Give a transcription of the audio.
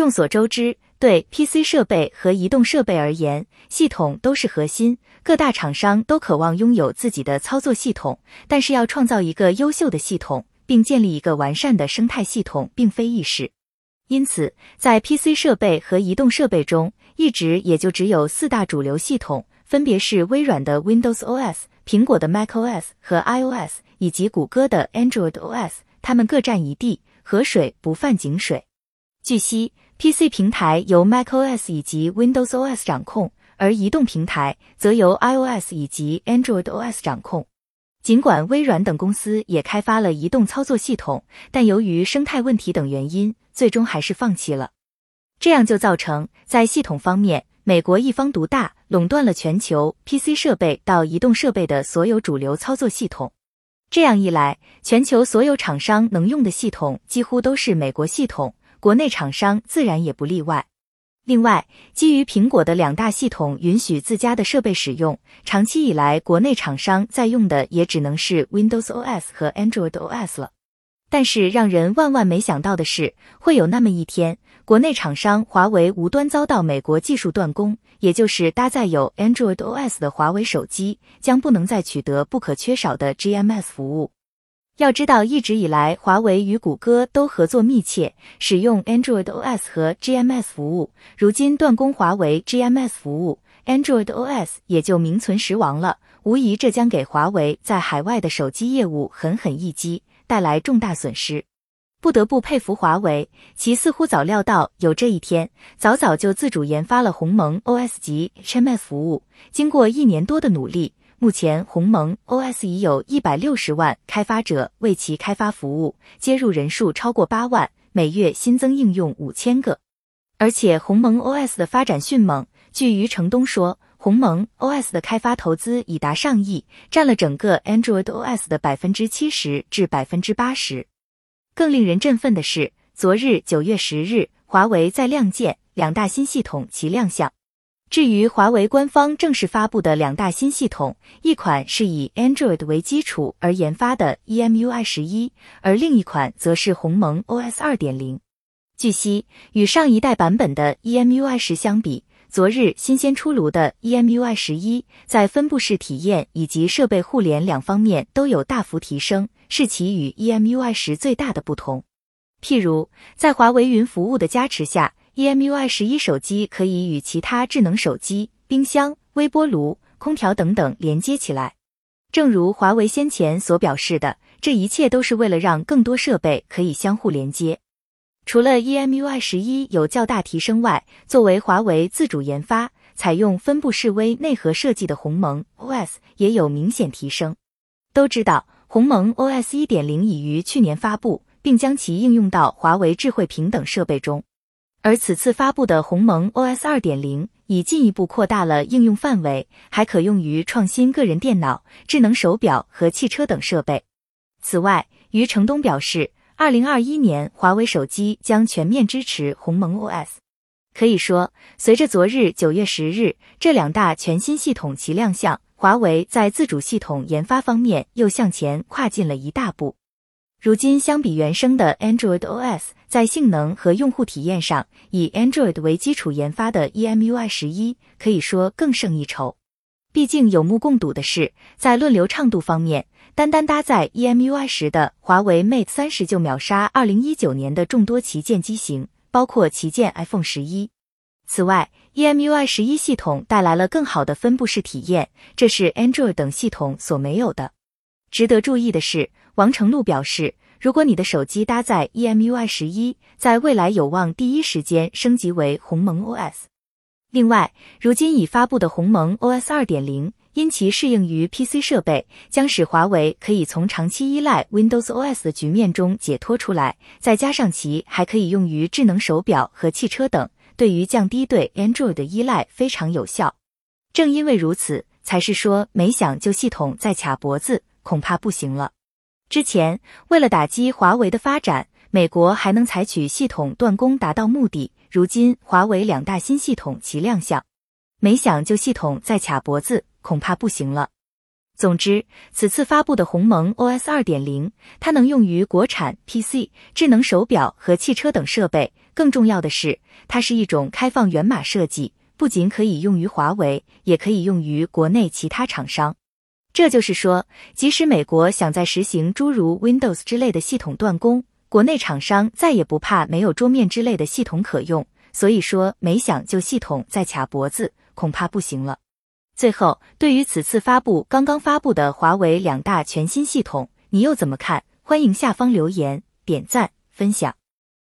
众所周知，对 PC 设备和移动设备而言，系统都是核心。各大厂商都渴望拥有自己的操作系统，但是要创造一个优秀的系统，并建立一个完善的生态系统，并非易事。因此，在 PC 设备和移动设备中，一直也就只有四大主流系统，分别是微软的 Windows OS、苹果的 macOS 和 iOS，以及谷歌的 Android OS。它们各占一地，河水不犯井水。据悉。PC 平台由 macOS 以及 Windows OS 掌控，而移动平台则由 iOS 以及 Android OS 掌控。尽管微软等公司也开发了移动操作系统，但由于生态问题等原因，最终还是放弃了。这样就造成在系统方面，美国一方独大，垄断了全球 PC 设备到移动设备的所有主流操作系统。这样一来，全球所有厂商能用的系统几乎都是美国系统。国内厂商自然也不例外。另外，基于苹果的两大系统允许自家的设备使用，长期以来国内厂商在用的也只能是 Windows OS 和 Android OS 了。但是让人万万没想到的是，会有那么一天，国内厂商华为无端遭到美国技术断供，也就是搭载有 Android OS 的华为手机将不能再取得不可缺少的 GMS 服务。要知道，一直以来，华为与谷歌都合作密切，使用 Android OS 和 GMS 服务。如今断供华为 GMS 服务，Android OS 也就名存实亡了。无疑，这将给华为在海外的手机业务狠狠一击，带来重大损失。不得不佩服华为，其似乎早料到有这一天，早早就自主研发了鸿蒙 OS 及 HMS 服务。经过一年多的努力。目前，鸿蒙 OS 已有一百六十万开发者为其开发服务，接入人数超过八万，每月新增应用五千个。而且，鸿蒙 OS 的发展迅猛。据余承东说，鸿蒙 OS 的开发投资已达上亿，占了整个 Android OS 的百分之七十至百分之八十。更令人振奋的是，昨日九月十日，华为在亮剑两大新系统齐亮相。至于华为官方正式发布的两大新系统，一款是以 Android 为基础而研发的 EMUI 十一，而另一款则是鸿蒙 OS 二点零。据悉，与上一代版本的 EMUI 十相比，昨日新鲜出炉的 EMUI 十一在分布式体验以及设备互联两方面都有大幅提升，是其与 EMUI 十最大的不同。譬如，在华为云服务的加持下。EMUI 十一手机可以与其他智能手机、冰箱、微波炉、空调等等连接起来。正如华为先前所表示的，这一切都是为了让更多设备可以相互连接。除了 EMUI 十一有较大提升外，作为华为自主研发、采用分布式微内核设计的鸿蒙 OS 也有明显提升。都知道，鸿蒙 OS 一点零已于去年发布，并将其应用到华为智慧屏等设备中。而此次发布的鸿蒙 OS 二点零已进一步扩大了应用范围，还可用于创新个人电脑、智能手表和汽车等设备。此外，余承东表示，二零二一年华为手机将全面支持鸿蒙 OS。可以说，随着昨日九月十日这两大全新系统齐亮相，华为在自主系统研发方面又向前跨进了一大步。如今，相比原生的 Android OS，在性能和用户体验上，以 Android 为基础研发的 EMUI 十一可以说更胜一筹。毕竟有目共睹的是，在论流畅度方面，单单搭载 EMUI 十的华为 Mate 三十就秒杀二零一九年的众多旗舰机型，包括旗舰 iPhone 十一。此外，EMUI 十一系统带来了更好的分布式体验，这是 Android 等系统所没有的。值得注意的是。王成禄表示，如果你的手机搭载 EMUI 十一，在未来有望第一时间升级为鸿蒙 OS。另外，如今已发布的鸿蒙 OS 二点零，因其适应于 PC 设备，将使华为可以从长期依赖 Windows OS 的局面中解脱出来。再加上其还可以用于智能手表和汽车等，对于降低对 Android 的依赖非常有效。正因为如此，才是说没想就系统在卡脖子，恐怕不行了。之前为了打击华为的发展，美国还能采取系统断供达到目的。如今华为两大新系统齐亮相，没想就系统再卡脖子，恐怕不行了。总之，此次发布的鸿蒙 OS 二点零，它能用于国产 PC、智能手表和汽车等设备，更重要的是，它是一种开放源码设计，不仅可以用于华为，也可以用于国内其他厂商。这就是说，即使美国想在实行诸如 Windows 之类的系统断供，国内厂商再也不怕没有桌面之类的系统可用。所以说，没想就系统再卡脖子，恐怕不行了。最后，对于此次发布刚刚发布的华为两大全新系统，你又怎么看？欢迎下方留言、点赞、分享。